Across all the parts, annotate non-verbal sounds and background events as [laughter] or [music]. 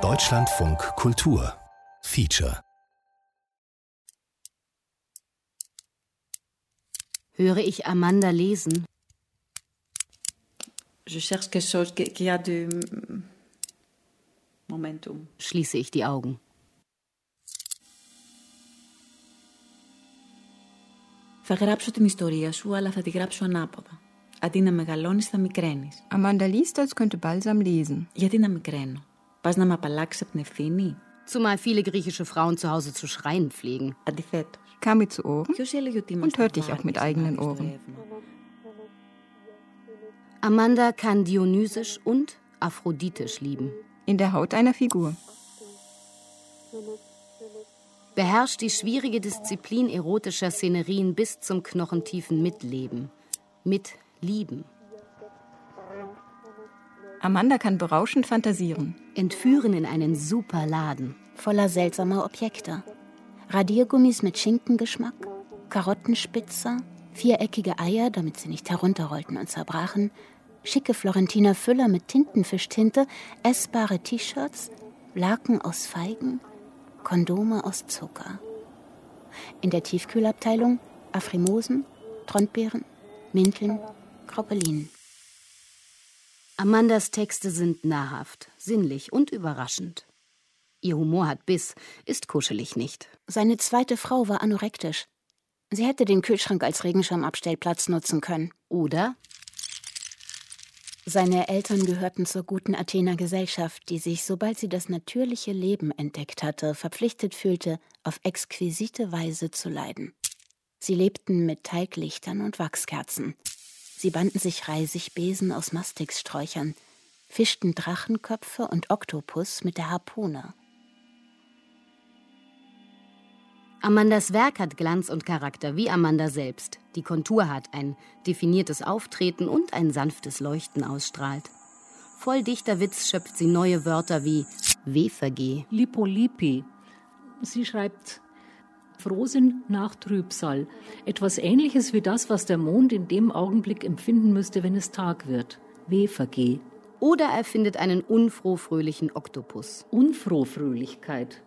Deutschlandfunk Kultur Feature Höre ich Amanda lesen? Je cherche quelque chose qui a du momentum. Schließe ich die Augen. Θα γράψω την ιστορία σου, αλλά θα τη γράψω ανάποδα. Αντί να μεγαλώνεις, θα μικραίνεις. Amanda liest, als könnte Balsam lesen. Γιατί να μικραίνω. Πας να με απαλλάξεις από την ευθύνη. Zumal viele griechische Frauen zu Hause zu schreien pflegen. Αντιθέτως. Kam mir zu Ohren Ποιος έλεγε ότι und είμαστε hörte ich auch mit βάρκες, eigenen βάρκες στο Ohren. ρεύμα. Amanda kann dionysisch und aphroditisch lieben. In der Haut einer Figur. Beherrscht die schwierige Disziplin erotischer Szenerien bis zum knochentiefen Mitleben. Mitlieben. Amanda kann berauschend fantasieren. Entführen in einen super Laden. voller seltsamer Objekte. Radiergummis mit Schinkengeschmack, Karottenspitzer, viereckige Eier, damit sie nicht herunterrollten und zerbrachen, schicke Florentiner Füller mit Tintenfischtinte, essbare T-Shirts, Laken aus Feigen, Kondome aus Zucker. In der Tiefkühlabteilung Afrimosen, Trondbeeren, Minteln, Kroppelinen. Amandas Texte sind nahrhaft, sinnlich und überraschend. Ihr Humor hat Biss, ist kuschelig nicht. Seine zweite Frau war anorektisch. Sie hätte den Kühlschrank als Regenschirmabstellplatz nutzen können. Oder Seine Eltern gehörten zur guten Athener Gesellschaft, die sich, sobald sie das natürliche Leben entdeckt hatte, verpflichtet fühlte, auf exquisite Weise zu leiden. Sie lebten mit Teiglichtern und Wachskerzen. Sie banden sich Reisigbesen aus Mastixsträuchern, fischten Drachenköpfe und Oktopus mit der Harpune. Amandas Werk hat Glanz und Charakter, wie Amanda selbst. Die Kontur hat, ein definiertes Auftreten und ein sanftes Leuchten ausstrahlt. Voll dichter Witz schöpft sie neue Wörter wie Wefergeh, Lipolipi. Sie schreibt Frohsinn nach Trübsal. Etwas ähnliches wie das, was der Mond in dem Augenblick empfinden müsste, wenn es Tag wird. Wefergeh. Oder er findet einen unfrohfröhlichen Oktopus. Unfrohfröhlichkeit.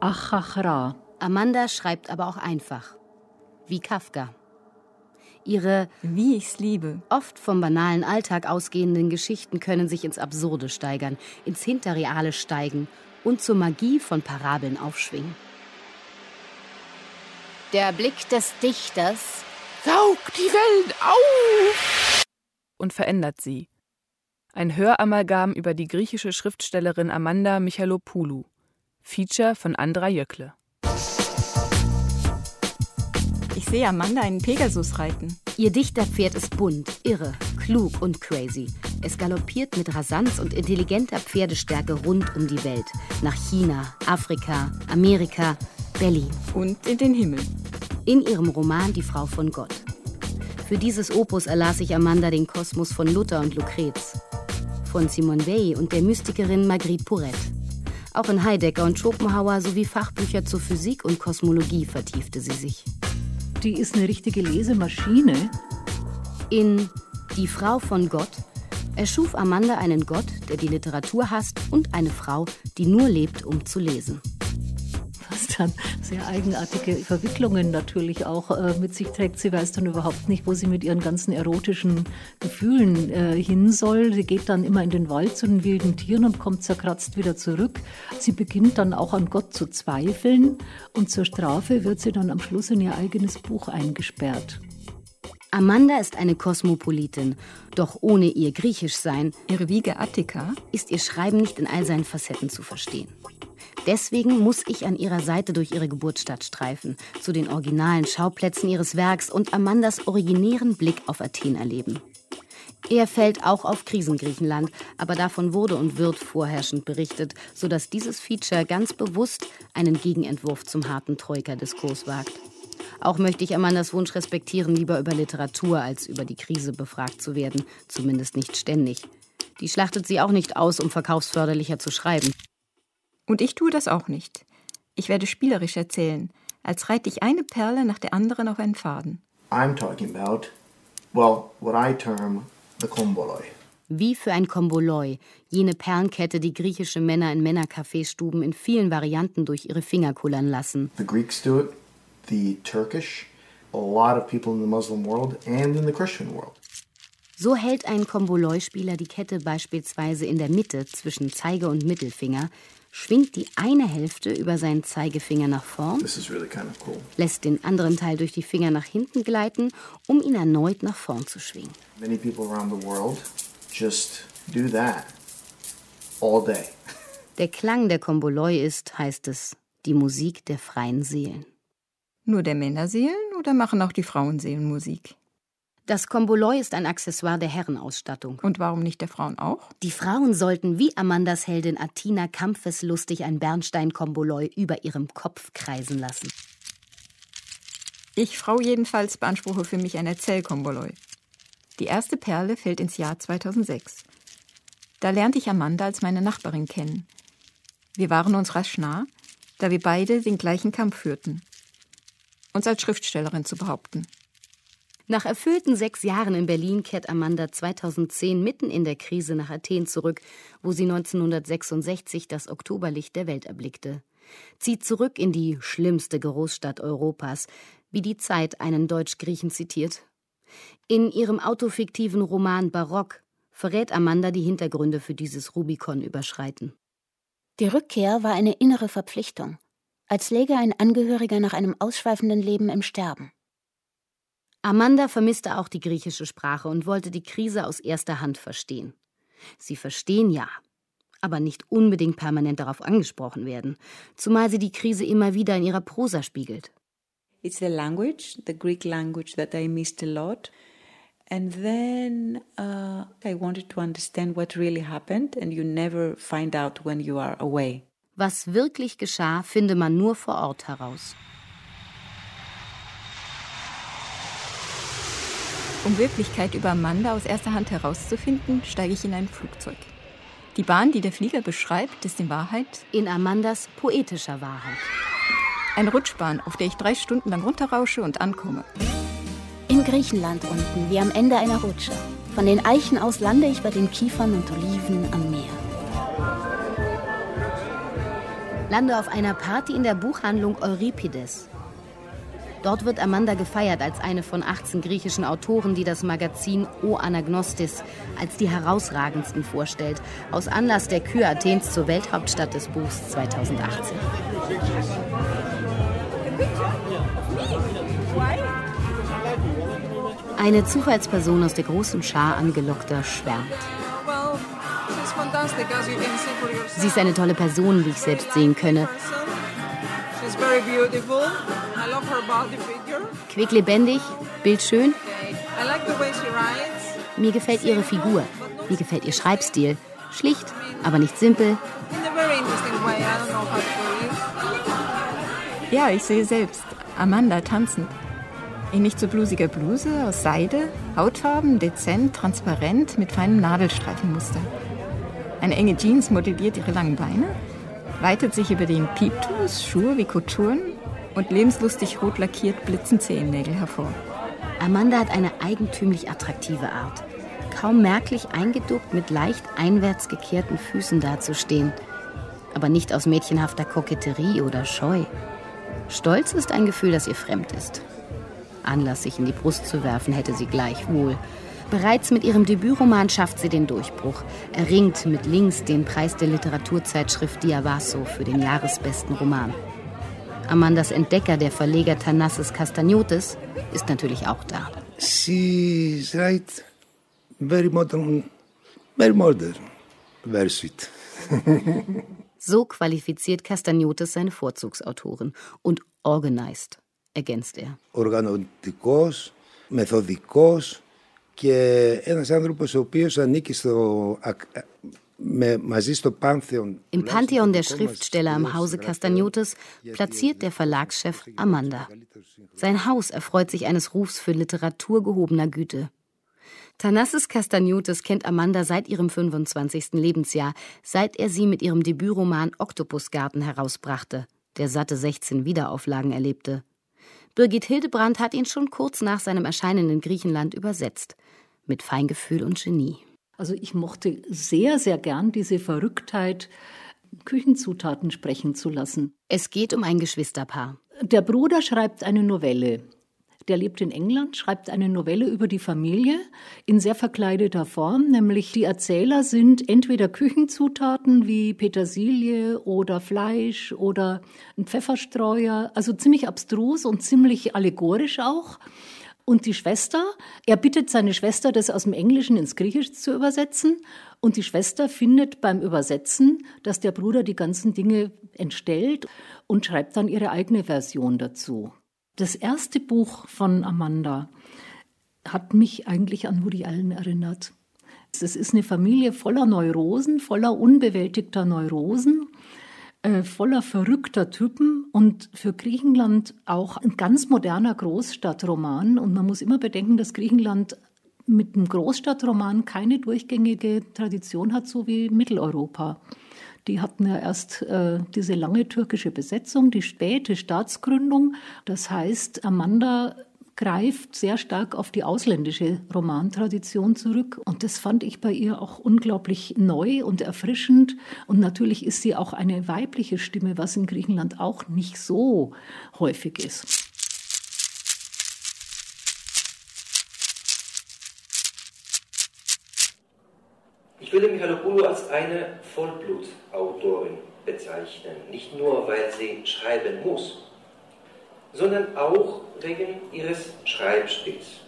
Achachra. Amanda schreibt aber auch einfach. Wie Kafka. Ihre Wie ich's liebe. oft vom banalen Alltag ausgehenden Geschichten können sich ins Absurde steigern, ins Hinterreale steigen und zur Magie von Parabeln aufschwingen. Der Blick des Dichters Saug die Welt auf! und verändert sie. Ein Höramalgam über die griechische Schriftstellerin Amanda Michalopoulou. Feature von Andra Jöckle. Ich sehe Amanda einen Pegasus reiten. Ihr Dichterpferd ist bunt, irre, klug und crazy. Es galoppiert mit Rasanz und intelligenter Pferdestärke rund um die Welt. Nach China, Afrika, Amerika, Berlin. Und in den Himmel. In ihrem Roman Die Frau von Gott. Für dieses Opus erlas ich Amanda den Kosmos von Luther und Lucrez. Von Simone Weil und der Mystikerin Marguerite Pourret. Auch in Heidegger und Schopenhauer sowie Fachbücher zur Physik und Kosmologie vertiefte sie sich. Die ist eine richtige Lesemaschine. In Die Frau von Gott erschuf Amanda einen Gott, der die Literatur hasst und eine Frau, die nur lebt, um zu lesen. [laughs] Dann sehr eigenartige Verwicklungen natürlich auch äh, mit sich trägt. Sie weiß dann überhaupt nicht, wo sie mit ihren ganzen erotischen Gefühlen äh, hin soll. Sie geht dann immer in den Wald zu den wilden Tieren und kommt zerkratzt wieder zurück. Sie beginnt dann auch an Gott zu zweifeln und zur Strafe wird sie dann am Schluss in ihr eigenes Buch eingesperrt. Amanda ist eine Kosmopolitin, doch ohne ihr Griechischsein Ihre Wiege Attika. ist ihr Schreiben nicht in all seinen Facetten zu verstehen. Deswegen muss ich an ihrer Seite durch ihre Geburtsstadt streifen, zu den originalen Schauplätzen ihres Werks und Amandas originären Blick auf Athen erleben. Er fällt auch auf Krisengriechenland, aber davon wurde und wird vorherrschend berichtet, sodass dieses Feature ganz bewusst einen Gegenentwurf zum harten Troika-Diskurs wagt. Auch möchte ich Amandas Wunsch respektieren, lieber über Literatur als über die Krise befragt zu werden, zumindest nicht ständig. Die schlachtet sie auch nicht aus, um verkaufsförderlicher zu schreiben. Und ich tue das auch nicht. Ich werde spielerisch erzählen, als reite ich eine Perle nach der anderen auf einen Faden. I'm talking about, well, what I term the komboloi. Wie für ein Komboloi, jene Perlenkette, die griechische Männer in Männerkaffeestuben in vielen Varianten durch ihre Finger kullern lassen. The Greeks do it, the Turkish, a lot of people in the Muslim world and in the Christian world. So hält ein Komboloi-Spieler die Kette beispielsweise in der Mitte zwischen Zeige und Mittelfinger, schwingt die eine Hälfte über seinen Zeigefinger nach vorn, really kind of cool. lässt den anderen Teil durch die Finger nach hinten gleiten, um ihn erneut nach vorn zu schwingen. Many people around the world just do that all day. Der Klang der Komboloi ist, heißt es, die Musik der freien Seelen. Nur der Männerseelen oder machen auch die Frauenseelen Musik? Das Komboloi ist ein Accessoire der Herrenausstattung. Und warum nicht der Frauen auch? Die Frauen sollten wie Amandas Heldin Athena kampfeslustig ein Bernstein-Komboloi über ihrem Kopf kreisen lassen. Ich, Frau jedenfalls, beanspruche für mich ein Erzählkomboloi. Die erste Perle fällt ins Jahr 2006. Da lernte ich Amanda als meine Nachbarin kennen. Wir waren uns rasch nah, da wir beide den gleichen Kampf führten. Uns als Schriftstellerin zu behaupten. Nach erfüllten sechs Jahren in Berlin kehrt Amanda 2010 mitten in der Krise nach Athen zurück, wo sie 1966 das Oktoberlicht der Welt erblickte. Zieht zurück in die schlimmste Großstadt Europas, wie die Zeit einen Deutsch-Griechen zitiert. In ihrem autofiktiven Roman Barock verrät Amanda die Hintergründe für dieses Rubikon-Überschreiten. Die Rückkehr war eine innere Verpflichtung, als läge ein Angehöriger nach einem ausschweifenden Leben im Sterben. Amanda vermisste auch die griechische Sprache und wollte die Krise aus erster Hand verstehen. Sie verstehen ja, aber nicht unbedingt permanent darauf angesprochen werden, zumal sie die Krise immer wieder in ihrer Prosa spiegelt. It's the language, the Greek language that I missed a lot. And then uh, I wanted to understand what really happened, and you never find out when you are away. Was wirklich geschah, finde man nur vor Ort heraus. Um Wirklichkeit über Amanda aus erster Hand herauszufinden, steige ich in ein Flugzeug. Die Bahn, die der Flieger beschreibt, ist in Wahrheit In Amandas poetischer Wahrheit. eine Rutschbahn, auf der ich drei Stunden lang runterrausche und ankomme. In Griechenland unten, wie am Ende einer Rutsche. Von den Eichen aus lande ich bei den Kiefern und Oliven am Meer. Lande auf einer Party in der Buchhandlung Euripides. Dort wird Amanda gefeiert als eine von 18 griechischen Autoren, die das Magazin O Anagnostis als die herausragendsten vorstellt, aus Anlass der Kür Athens zur Welthauptstadt des Buchs 2018. Eine Zufallsperson aus der großen Schar angelockter schwärmt. Sie ist eine tolle Person, wie ich selbst sehen könne. Quicklebendig, bildschön. Mir gefällt ihre Figur. Mir gefällt ihr Schreibstil. Schlicht, aber nicht simpel. Ja, ich sehe selbst Amanda tanzend. In nicht so blusiger Bluse aus Seide, Hautfarben dezent, transparent mit feinem Nadelstreifenmuster. Eine enge Jeans modelliert ihre langen Beine, weitet sich über den Pieptus, Schuhe wie Couturen und lebenslustig rot lackiert blitzen Zehennägel hervor. Amanda hat eine eigentümlich attraktive Art. Kaum merklich eingeduckt mit leicht einwärts gekehrten Füßen dazustehen. Aber nicht aus mädchenhafter Koketterie oder Scheu. Stolz ist ein Gefühl, das ihr fremd ist. Anlass, sich in die Brust zu werfen, hätte sie gleichwohl. Bereits mit ihrem Debütroman schafft sie den Durchbruch, erringt mit Links den Preis der Literaturzeitschrift Diavaso für den jahresbesten Roman. Amandas Entdecker, der Verleger Thanassis Castagnotis, ist natürlich auch da. Sie schreibt very modern, very modern, very sweet. [laughs] so qualifiziert Castagnotis seine Vorzugsautoren und organized, ergänzt er. Organotikos, methodikos, και ένας άνθρωπος ο οποίος ανήκει στο, με, μαζί στο Pantheon. Im Pantheon der Schriftsteller im Hause Castagnotis platziert der Verlagschef Amanda. Sein Haus erfreut sich eines Rufs für Literatur gehobener Güte. Thanassis Castagnotis kennt Amanda seit ihrem 25. Lebensjahr, seit er sie mit ihrem Debütroman Oktopusgarten herausbrachte, der satte 16 Wiederauflagen erlebte. Birgit Hildebrand hat ihn schon kurz nach seinem Erscheinen in Griechenland übersetzt. Mit Feingefühl und Genie. Also ich mochte sehr, sehr gern diese Verrücktheit, Küchenzutaten sprechen zu lassen. Es geht um ein Geschwisterpaar. Der Bruder schreibt eine Novelle. Der lebt in England, schreibt eine Novelle über die Familie in sehr verkleideter Form, nämlich die Erzähler sind entweder Küchenzutaten wie Petersilie oder Fleisch oder ein Pfefferstreuer, also ziemlich abstrus und ziemlich allegorisch auch. Und die Schwester, er bittet seine Schwester, das aus dem Englischen ins Griechische zu übersetzen. Und die Schwester findet beim Übersetzen, dass der Bruder die ganzen Dinge entstellt und schreibt dann ihre eigene Version dazu. Das erste Buch von Amanda hat mich eigentlich an Woody Allen erinnert. Es ist eine Familie voller Neurosen, voller unbewältigter Neurosen, äh, voller verrückter Typen und für Griechenland auch ein ganz moderner Großstadtroman. Und man muss immer bedenken, dass Griechenland mit einem Großstadtroman keine durchgängige Tradition hat, so wie Mitteleuropa. Die hatten ja erst äh, diese lange türkische Besetzung, die späte Staatsgründung. Das heißt, Amanda greift sehr stark auf die ausländische Romantradition zurück. Und das fand ich bei ihr auch unglaublich neu und erfrischend. Und natürlich ist sie auch eine weibliche Stimme, was in Griechenland auch nicht so häufig ist. Ich würde Michalopoulou als eine Vollblutautorin bezeichnen. Nicht nur, weil sie schreiben muss, sondern auch wegen ihres Schreibstils.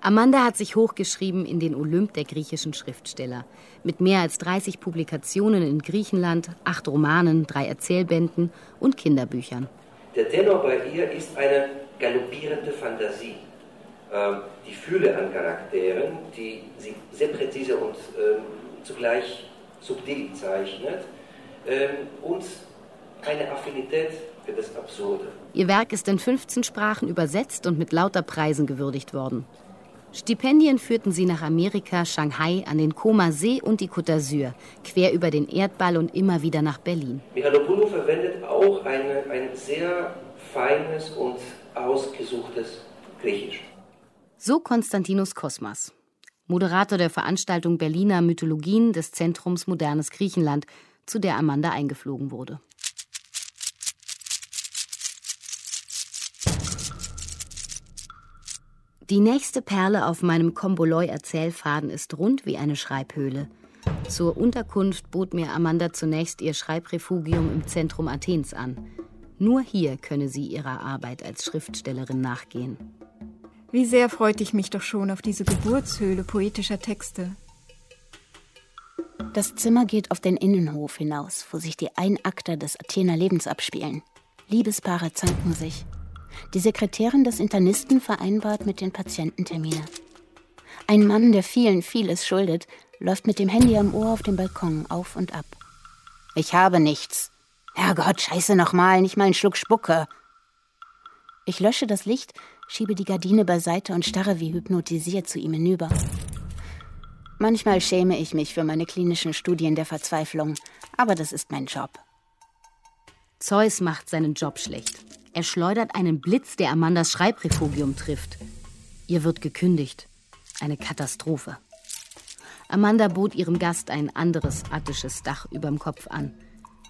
Amanda hat sich hochgeschrieben in den Olymp der griechischen Schriftsteller. Mit mehr als 30 Publikationen in Griechenland, acht Romanen, drei Erzählbänden und Kinderbüchern. Der Tenor bei ihr ist eine galoppierende Fantasie. Ähm, die Fülle an Charakteren, die sie sehr präzise und ähm, zugleich subtil zeichnet ähm, und eine Affinität für das Absurde. Ihr Werk ist in 15 Sprachen übersetzt und mit lauter Preisen gewürdigt worden. Stipendien führten sie nach Amerika, Shanghai, an den Koma-See und die Côte d'Azur, quer über den Erdball und immer wieder nach Berlin. Michalopoulou verwendet auch eine, ein sehr feines und ausgesuchtes Griechisch. So Konstantinos Kosmas. Moderator der Veranstaltung Berliner Mythologien des Zentrums Modernes Griechenland, zu der Amanda eingeflogen wurde. Die nächste Perle auf meinem Komboloi-Erzählfaden ist rund wie eine Schreibhöhle. Zur Unterkunft bot mir Amanda zunächst ihr Schreibrefugium im Zentrum Athens an. Nur hier könne sie ihrer Arbeit als Schriftstellerin nachgehen. Wie sehr freute ich mich doch schon auf diese Geburtshöhle poetischer Texte. Das Zimmer geht auf den Innenhof hinaus, wo sich die Einakter des Athener Lebens abspielen. Liebespaare zanken sich. Die Sekretärin des Internisten vereinbart mit den Patienten Termine. Ein Mann, der vielen vieles schuldet, läuft mit dem Handy am Ohr auf dem Balkon auf und ab. Ich habe nichts. Herrgott, scheiße nochmal, nicht mal einen Schluck Spucke. Ich lösche das Licht, schiebe die Gardine beiseite und starre wie hypnotisiert zu ihm hinüber. Manchmal schäme ich mich für meine klinischen Studien der Verzweiflung, aber das ist mein Job. Zeus macht seinen Job schlecht. Er schleudert einen Blitz, der Amandas Schreibrefugium trifft. Ihr wird gekündigt. Eine Katastrophe. Amanda bot ihrem Gast ein anderes attisches Dach überm Kopf an.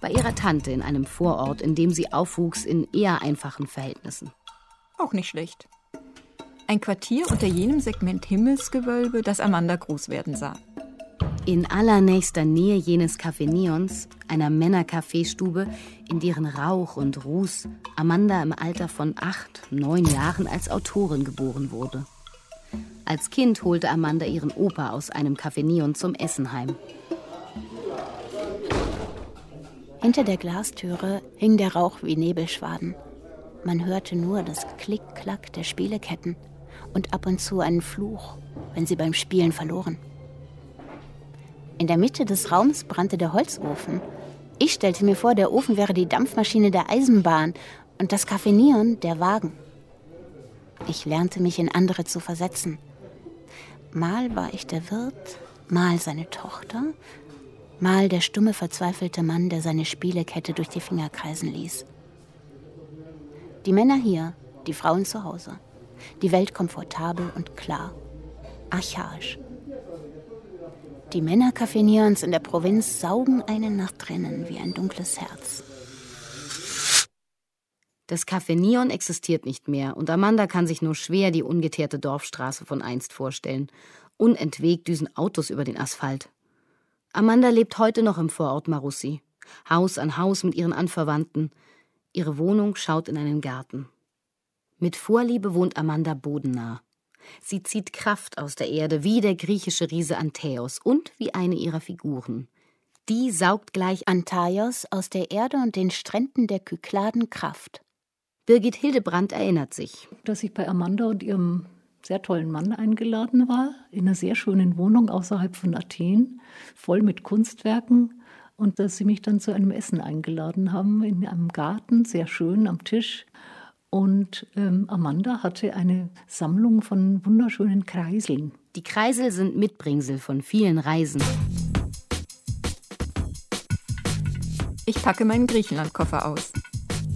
Bei ihrer Tante in einem Vorort, in dem sie aufwuchs in eher einfachen Verhältnissen. Auch nicht schlecht. Ein Quartier unter jenem Segment Himmelsgewölbe, das Amanda groß werden sah. In allernächster Nähe jenes Café Neons, einer Männerkaffeestube, in deren Rauch und Ruß Amanda im Alter von acht, neun Jahren als Autorin geboren wurde. Als Kind holte Amanda ihren Opa aus einem Café Neon zum Essen heim. Hinter der Glastüre hing der Rauch wie Nebelschwaden. Man hörte nur das Klick-Klack der Spieleketten und ab und zu einen Fluch, wenn sie beim Spielen verloren. In der Mitte des Raums brannte der Holzofen. Ich stellte mir vor, der Ofen wäre die Dampfmaschine der Eisenbahn und das Neon der Wagen. Ich lernte mich in andere zu versetzen. Mal war ich der Wirt, mal seine Tochter, mal der stumme, verzweifelte Mann, der seine Spielekette durch die Finger kreisen ließ. Die Männer hier, die Frauen zu Hause. Die Welt komfortabel und klar. Archaisch. Die Männercafé-Neons in der Provinz saugen einen nach drinnen wie ein dunkles Herz. Das Café Neon existiert nicht mehr und Amanda kann sich nur schwer die ungeteerte Dorfstraße von einst vorstellen. Unentwegt düsen Autos über den Asphalt. Amanda lebt heute noch im Vorort Marussi. Haus an Haus mit ihren Anverwandten. Ihre Wohnung schaut in einen Garten. Mit Vorliebe wohnt Amanda bodennah. Sie zieht Kraft aus der Erde wie der griechische Riese Antäos und wie eine ihrer Figuren. Die saugt gleich Antaios aus der Erde und den Stränden der Kykladen Kraft. Birgit Hildebrand erinnert sich. Dass ich bei Amanda und ihrem sehr tollen Mann eingeladen war, in einer sehr schönen Wohnung außerhalb von Athen, voll mit Kunstwerken. Und dass sie mich dann zu einem Essen eingeladen haben, in einem Garten, sehr schön am Tisch. Und ähm, Amanda hatte eine Sammlung von wunderschönen Kreiseln. Die Kreisel sind Mitbringsel von vielen Reisen. Ich packe meinen Griechenlandkoffer aus.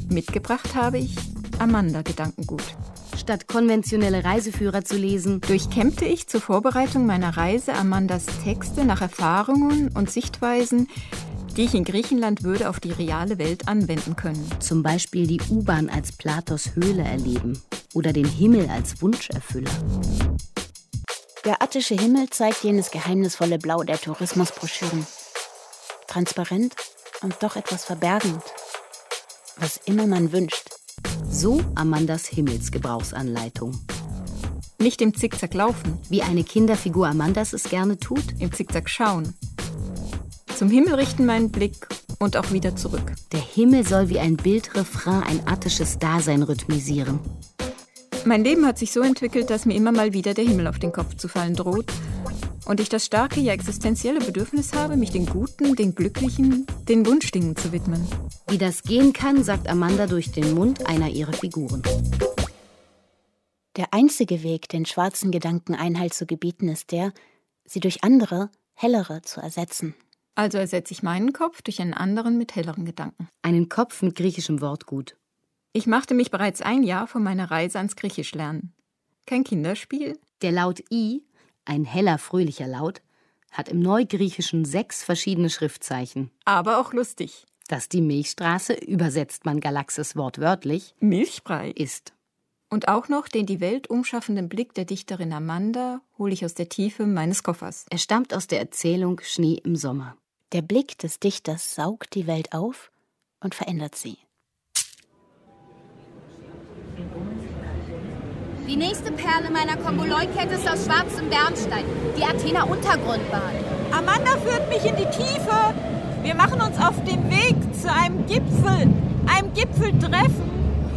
Mitgebracht habe ich Amanda Gedankengut. Statt konventionelle Reiseführer zu lesen, durchkämmte ich zur Vorbereitung meiner Reise Amandas Texte nach Erfahrungen und Sichtweisen, die ich in Griechenland würde auf die reale Welt anwenden können. Zum Beispiel die U-Bahn als Platos Höhle erleben oder den Himmel als Wunscherfüller. Der attische Himmel zeigt jenes geheimnisvolle Blau der Tourismusbroschüren. Transparent und doch etwas verbergend was immer man wünscht. So Amandas Himmelsgebrauchsanleitung. Nicht im Zickzack laufen, wie eine Kinderfigur Amandas es gerne tut. Im Zickzack schauen. Zum Himmel richten meinen Blick und auch wieder zurück. Der Himmel soll wie ein Bildrefrain ein attisches Dasein rhythmisieren. Mein Leben hat sich so entwickelt, dass mir immer mal wieder der Himmel auf den Kopf zu fallen droht und ich das starke, ja existenzielle Bedürfnis habe, mich den guten, den glücklichen, den Wunschdingen zu widmen. Wie das gehen kann, sagt Amanda durch den Mund einer ihrer Figuren. Der einzige Weg, den schwarzen Gedanken Einhalt zu gebieten, ist der, sie durch andere, hellere zu ersetzen. Also ersetze ich meinen Kopf durch einen anderen mit helleren Gedanken. Einen Kopf mit griechischem Wortgut. Ich machte mich bereits ein Jahr vor meiner Reise ans Griechischlernen. Kein Kinderspiel. Der Laut I ein heller, fröhlicher Laut, hat im Neugriechischen sechs verschiedene Schriftzeichen. Aber auch lustig. Dass die Milchstraße, übersetzt man Galaxis wortwörtlich, Milchbrei ist. Und auch noch den die Welt umschaffenden Blick der Dichterin Amanda hole ich aus der Tiefe meines Koffers. Er stammt aus der Erzählung Schnee im Sommer. Der Blick des Dichters saugt die Welt auf und verändert sie. Die nächste Perle meiner Komboloi-Kette ist aus schwarzem Bernstein, die Athener Untergrundbahn. Amanda führt mich in die Tiefe. Wir machen uns auf den Weg zu einem Gipfel, einem Gipfeltreffen.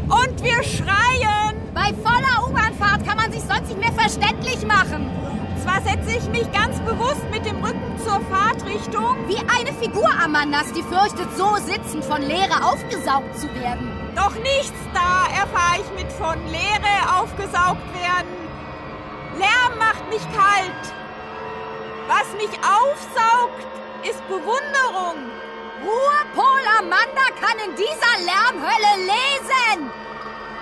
Und wir schreien. Bei voller U-Bahnfahrt kann man sich sonst nicht mehr verständlich machen. Zwar setze ich mich ganz bewusst mit Fahrtrichtung. Wie eine Figur Amandas, die fürchtet, so sitzend von Leere aufgesaugt zu werden. Doch nichts da erfahre ich mit von Leere aufgesaugt werden. Lärm macht mich kalt. Was mich aufsaugt, ist Bewunderung. Ruhepol Amanda kann in dieser Lärmhölle lesen.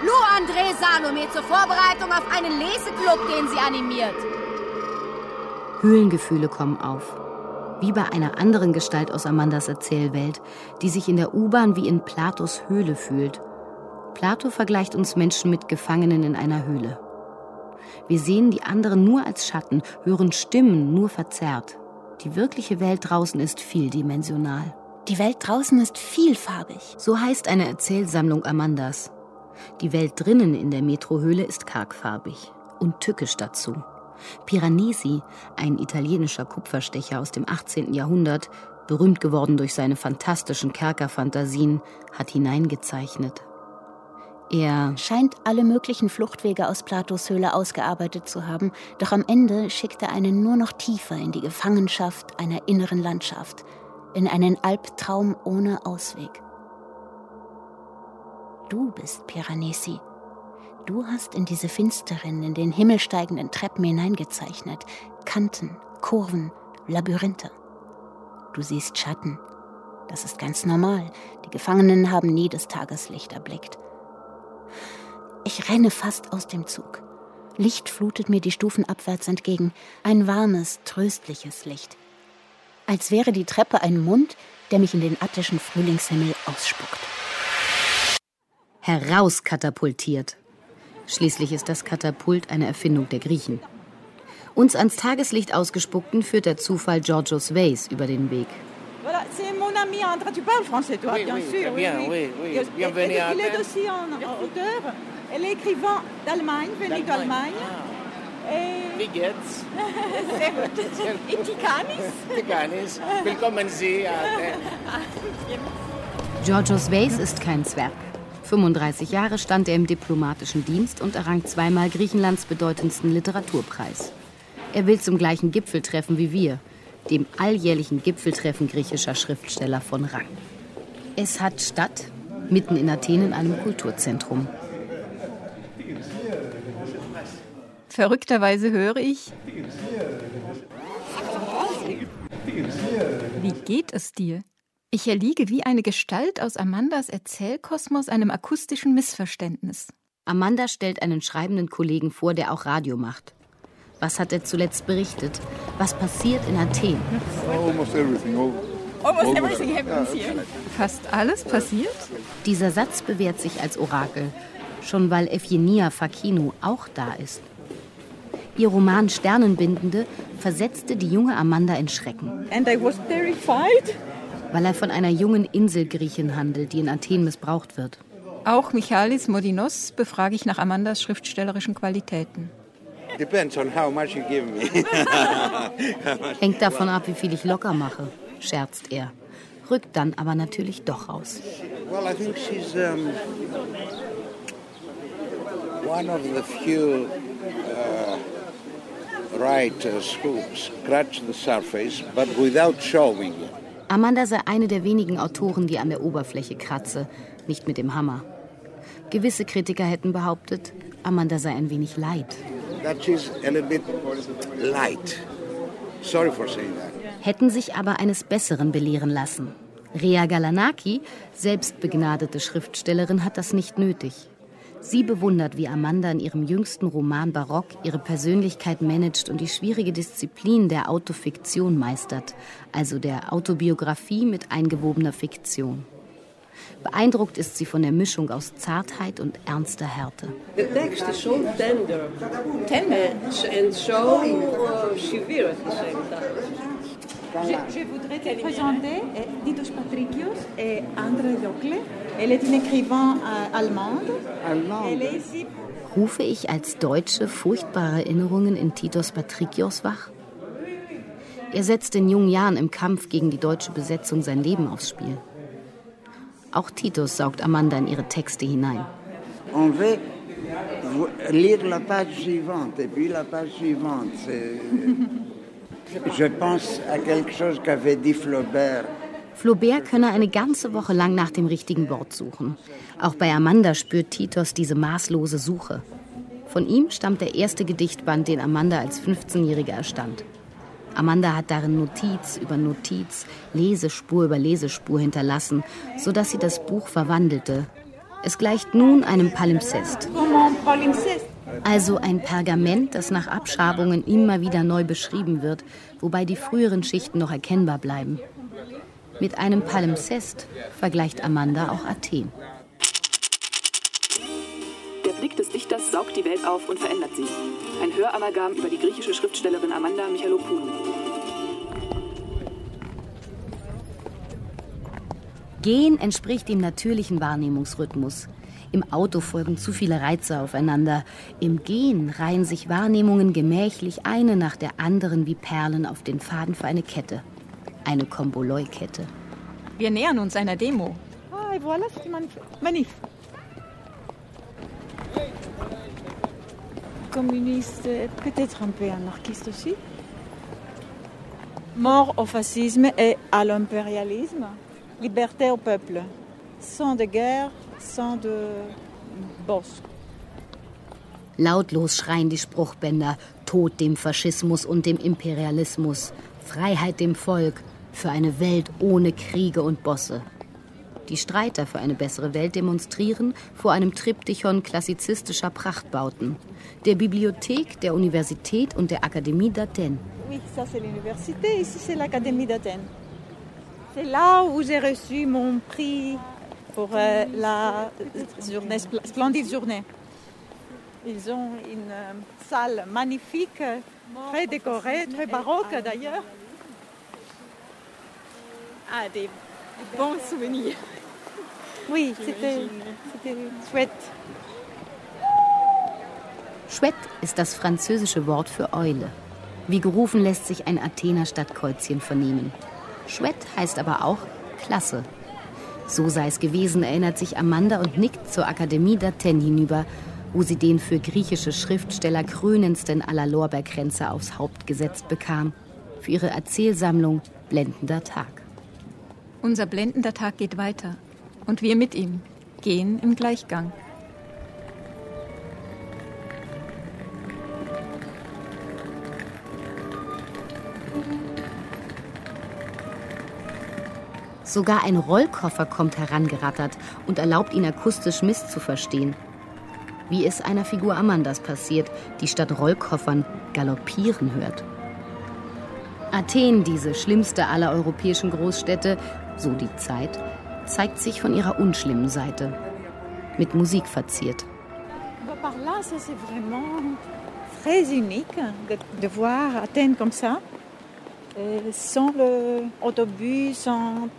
Lou André Salome zur Vorbereitung auf einen Leseklub, den sie animiert. Höhlengefühle kommen auf. Wie bei einer anderen Gestalt aus Amandas Erzählwelt, die sich in der U-Bahn wie in Platos Höhle fühlt. Plato vergleicht uns Menschen mit Gefangenen in einer Höhle. Wir sehen die anderen nur als Schatten, hören Stimmen nur verzerrt. Die wirkliche Welt draußen ist vieldimensional. Die Welt draußen ist vielfarbig. So heißt eine Erzählsammlung Amandas. Die Welt drinnen in der Metrohöhle ist kargfarbig und tückisch dazu. Piranesi, ein italienischer Kupferstecher aus dem 18. Jahrhundert, berühmt geworden durch seine fantastischen Kerkerfantasien, hat hineingezeichnet. Er scheint alle möglichen Fluchtwege aus Platos Höhle ausgearbeitet zu haben, doch am Ende schickt er einen nur noch tiefer in die Gefangenschaft einer inneren Landschaft, in einen Albtraum ohne Ausweg. Du bist Piranesi, Du hast in diese finsteren, in den Himmel steigenden Treppen hineingezeichnet. Kanten, Kurven, Labyrinthe. Du siehst Schatten. Das ist ganz normal. Die Gefangenen haben nie das Tageslicht erblickt. Ich renne fast aus dem Zug. Licht flutet mir die Stufen abwärts entgegen. Ein warmes, tröstliches Licht. Als wäre die Treppe ein Mund, der mich in den attischen Frühlingshimmel ausspuckt. Herauskatapultiert. Schließlich ist das Katapult eine Erfindung der Griechen. Uns ans Tageslicht ausgespuckten führt der Zufall Georgios Weiss über den Weg. Voilà, c'est mon ami André. Tu parles français, toi, Oui, bien oui, sûr. bien, oui, oui. Et- Bienvenue et- à Il est Athènes. aussi un auteur. Elle est écrivain d'Allemagne, venu d'Allemagne. Et... Wie geht's? Sehr [laughs] gut. Et Tikanis? Tikanis. Willkommen Sie. Athene. [laughs] Georgios Weiss ist kein Zwerg. 35 Jahre stand er im diplomatischen Dienst und errang zweimal Griechenlands bedeutendsten Literaturpreis. Er will zum gleichen Gipfeltreffen wie wir, dem alljährlichen Gipfeltreffen griechischer Schriftsteller von Rang. Es hat statt, mitten in Athen in einem Kulturzentrum. Verrückterweise höre ich. Wie geht es dir? Ich erliege wie eine Gestalt aus Amandas Erzählkosmos einem akustischen Missverständnis. Amanda stellt einen schreibenden Kollegen vor, der auch Radio macht. Was hat er zuletzt berichtet? Was passiert in Athen? Almost everything. All, Almost everything happens here. Fast alles passiert? Dieser Satz bewährt sich als Orakel, schon weil Evgenia Fakino auch da ist. Ihr Roman Sternenbindende versetzte die junge Amanda in Schrecken, And I was terrified. Weil er von einer jungen Inselgriechin handelt, die in Athen missbraucht wird. Auch Michalis Modinos befrage ich nach Amandas schriftstellerischen Qualitäten. Depends on how much you give me. [laughs] Hängt davon ab, wie viel ich locker mache, scherzt er, rückt dann aber natürlich doch raus. well, I think she's um, one of the few uh, writers who scratch the surface, but without showing it. Amanda sei eine der wenigen Autoren, die an der Oberfläche kratze, nicht mit dem Hammer. Gewisse Kritiker hätten behauptet, Amanda sei ein wenig leid. Hätten sich aber eines Besseren belehren lassen. Rea Galanaki, selbst begnadete Schriftstellerin, hat das nicht nötig. Sie bewundert, wie Amanda in ihrem jüngsten Roman Barock ihre Persönlichkeit managt und die schwierige Disziplin der Autofiktion meistert, also der Autobiografie mit eingewobener Fiktion. Beeindruckt ist sie von der Mischung aus Zartheit und ernster Härte. The text is so tender, tender, and so uh, time. Je, je voudrais te présenter Didos Patrikios et André Jocle. Elle est une écrivain euh, allemande. Elle est ici Rufe ich als Deutsche furchtbare Erinnerungen in Titos Patrikios wach? Er setzt in jungen Jahren im Kampf gegen die deutsche Besetzung sein Leben aufs Spiel. Auch Titus saugt Amanda in ihre Texte hinein. On veut lire la page suivante et puis la page suivante. [laughs] Flaubert. Flaubert könne eine ganze Woche lang nach dem richtigen Wort suchen. Auch bei Amanda spürt Titus diese maßlose Suche. Von ihm stammt der erste Gedichtband, den Amanda als 15-Jährige erstand. Amanda hat darin Notiz über Notiz, Lesespur über Lesespur hinterlassen, sodass sie das Buch verwandelte. Es gleicht nun einem Palimpsest. palimpseste. Also ein Pergament, das nach Abschabungen immer wieder neu beschrieben wird, wobei die früheren Schichten noch erkennbar bleiben. Mit einem Palimpsest vergleicht Amanda auch Athen. Der Blick des Dichters saugt die Welt auf und verändert sie. Ein Höramalgam über die griechische Schriftstellerin Amanda Michalopoulou. Gehen entspricht dem natürlichen Wahrnehmungsrhythmus. Im Auto folgen zu viele Reize aufeinander. Im Gehen reihen sich Wahrnehmungen gemächlich eine nach der anderen wie Perlen auf den Faden für eine Kette. Eine Komboloi-Kette. Wir nähern uns einer Demo. Ah. Communiste, peut-être un peu anarchiste aussi. Mort au fascisme et à l'impérialisme. Liberté au peuple. Sans de guerre, de. Lautlos schreien die Spruchbänder Tod dem Faschismus und dem Imperialismus, Freiheit dem Volk, für eine Welt ohne Kriege und Bosse. Die Streiter für eine bessere Welt demonstrieren vor einem Triptychon klassizistischer Prachtbauten, der Bibliothek, der Universität und der Akademie d'Athènes. Oui, ça c'est l'université, ici c'est l'Académie d'Athènes. C'est là où j'ai reçu mon prix pour euh, la journée, splendide journée. Ils ont une euh, salle magnifique, très décorée, très baroque d'ailleurs. Ah, des bons souvenirs. Oui, [laughs] c'était chouette. Chouette ist das französische Wort für Eule. Wie gerufen lässt sich ein Athener Stadtkreuzchen vernehmen. Chouette heißt aber auch Klasse. So sei es gewesen, erinnert sich Amanda und nickt zur Akademie d'Athènes hinüber, wo sie den für griechische Schriftsteller krönendsten aller Lorbeerkränze aufs Haupt gesetzt bekam. Für ihre Erzählsammlung Blendender Tag. Unser blendender Tag geht weiter. Und wir mit ihm gehen im Gleichgang. Sogar ein Rollkoffer kommt herangerattert und erlaubt ihn akustisch misszuverstehen. Wie es einer Figur Amandas passiert, die statt Rollkoffern galoppieren hört. Athen, diese schlimmste aller europäischen Großstädte, so die Zeit, zeigt sich von ihrer unschlimmen Seite. Mit Musik verziert. Très unique de voir Athènes comme ça, sans le autobus, sans...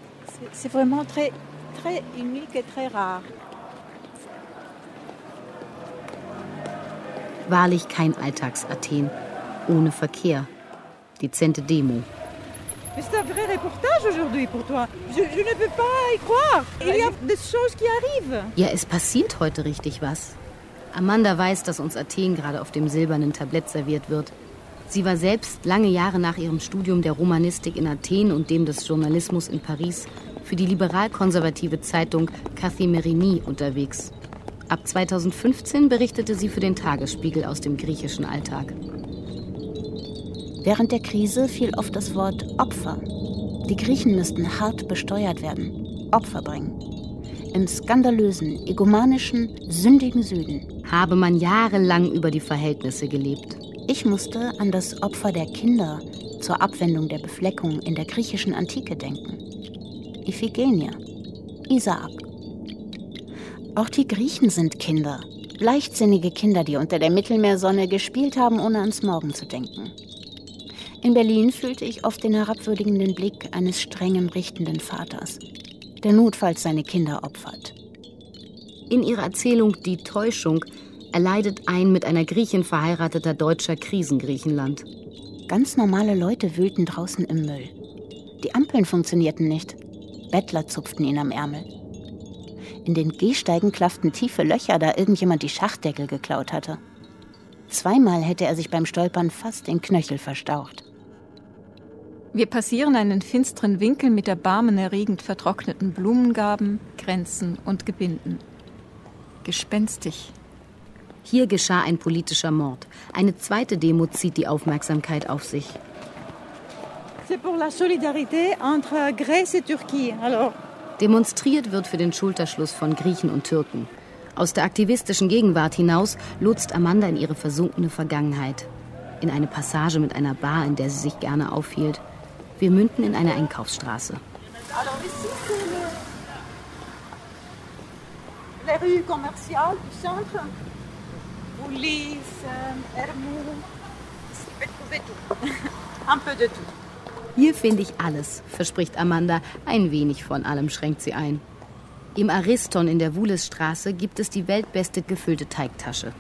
c'est vraiment très, très unique et très rare. Wahrlich kein Alltags-Athen, ohne Verkehr. Dezente Demo. Mais c'est un vrai reportage aujourd'hui pour toi. Je, je, ne peux pas y croire. Il y a des choses qui arrivent. Ja, es passiert heute richtig was. Amanda weiß, dass uns Athen gerade auf dem silbernen Tablett serviert wird. Sie war selbst lange Jahre nach ihrem Studium der Romanistik in Athen und dem des Journalismus in Paris für die liberal-konservative Zeitung Kathimerini unterwegs. Ab 2015 berichtete sie für den Tagesspiegel aus dem griechischen Alltag. Während der Krise fiel oft das Wort Opfer. Die Griechen müssten hart besteuert werden, Opfer bringen. Im skandalösen, egomanischen, sündigen Süden. Habe man jahrelang über die Verhältnisse gelebt. Ich musste an das Opfer der Kinder zur Abwendung der Befleckung in der griechischen Antike denken. Iphigenie, Isaak. Auch die Griechen sind Kinder, leichtsinnige Kinder, die unter der Mittelmeersonne gespielt haben, ohne ans Morgen zu denken. In Berlin fühlte ich oft den herabwürdigenden Blick eines strengen, richtenden Vaters, der notfalls seine Kinder opfert. In ihrer Erzählung Die Täuschung erleidet ein mit einer Griechin verheirateter Deutscher Krisengriechenland. Ganz normale Leute wühlten draußen im Müll. Die Ampeln funktionierten nicht. Bettler zupften ihn am Ärmel. In den Gehsteigen klafften tiefe Löcher, da irgendjemand die Schachtdeckel geklaut hatte. Zweimal hätte er sich beim Stolpern fast den Knöchel verstaucht. Wir passieren einen finsteren Winkel mit erbarmenerregend vertrockneten Blumengaben, Grenzen und Gebinden. Gespenstig. Hier geschah ein politischer Mord. Eine zweite Demo zieht die Aufmerksamkeit auf sich. Demonstriert wird für den Schulterschluss von Griechen und Türken. Aus der aktivistischen Gegenwart hinaus lotst Amanda in ihre versunkene Vergangenheit. In eine Passage mit einer Bar, in der sie sich gerne aufhielt. Wir münden in eine Einkaufsstraße. Alors ici, c'est le, les rues commerciales du centre. Peux trouver tout. Un peu de tout. Hier finde ich alles, verspricht Amanda. Ein wenig von allem schränkt sie ein. Im Ariston in der Wulesstraße gibt es die weltbeste gefüllte Teigtasche.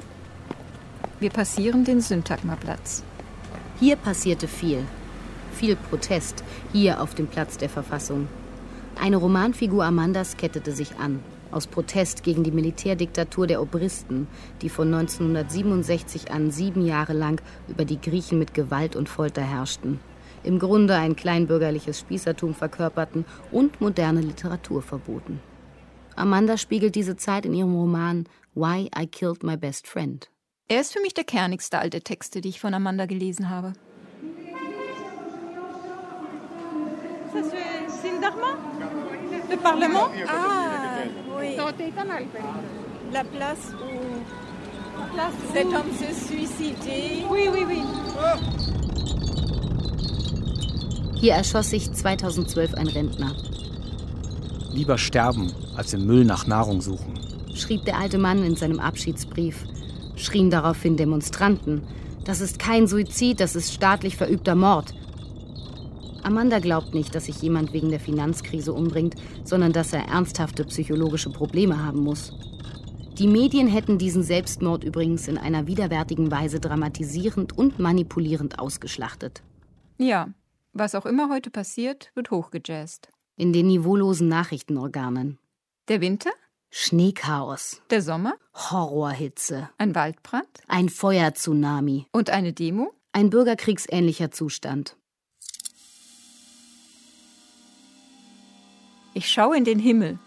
Wir passieren den Syntagmaplatz. Hier passierte viel. Viel Protest, hier auf dem Platz der Verfassung. Eine Romanfigur Amandas kettete sich an. Aus Protest gegen die Militärdiktatur der Obristen, die von 1967 an sieben Jahre lang über die Griechen mit Gewalt und Folter herrschten. Im Grunde ein kleinbürgerliches Spießertum verkörperten und moderne Literatur verboten. Amanda spiegelt diese Zeit in ihrem Roman Why I Killed My Best Friend. Er ist für mich der kernigste alte Texte, die ich von Amanda gelesen habe. C'est Sindarma Le Parlement Ah, oui. La place où La place cet où- homme se suicidait. Oui, oui, oui. Hier erschoss sich 2012 ein Rentner. Lieber sterben, als im Müll nach Nahrung suchen, schrieb der alte Mann in seinem Abschiedsbrief. Schrien daraufhin Demonstranten. Das ist kein Suizid, das ist staatlich verübter Mord. Amanda glaubt nicht, dass sich jemand wegen der Finanzkrise umbringt, sondern dass er ernsthafte psychologische Probleme haben muss. Die Medien hätten diesen Selbstmord übrigens in einer widerwärtigen Weise dramatisierend und manipulierend ausgeschlachtet. Ja, was auch immer heute passiert, wird hochgejazzt. In den niveaulosen Nachrichtenorganen. Der Winter? Schneechaos. Der Sommer? Horrorhitze. Ein Waldbrand? Ein Feuerzunami. Und eine Demo? Ein bürgerkriegsähnlicher Zustand. Ich schaue in den Himmel,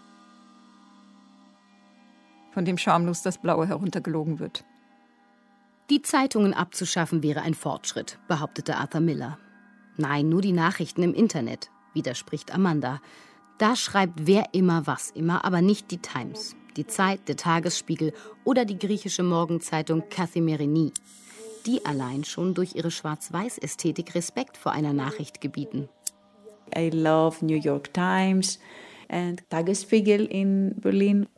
von dem schamlos das Blaue heruntergelogen wird. Die Zeitungen abzuschaffen wäre ein Fortschritt, behauptete Arthur Miller. Nein, nur die Nachrichten im Internet, widerspricht Amanda. Da schreibt wer immer was immer, aber nicht die Times, die Zeit, der Tagesspiegel oder die griechische Morgenzeitung Kathimerini. Die allein schon durch ihre Schwarz-Weiß-Ästhetik Respekt vor einer Nachricht gebieten. I love New York Times and Tagesspiegel in Berlin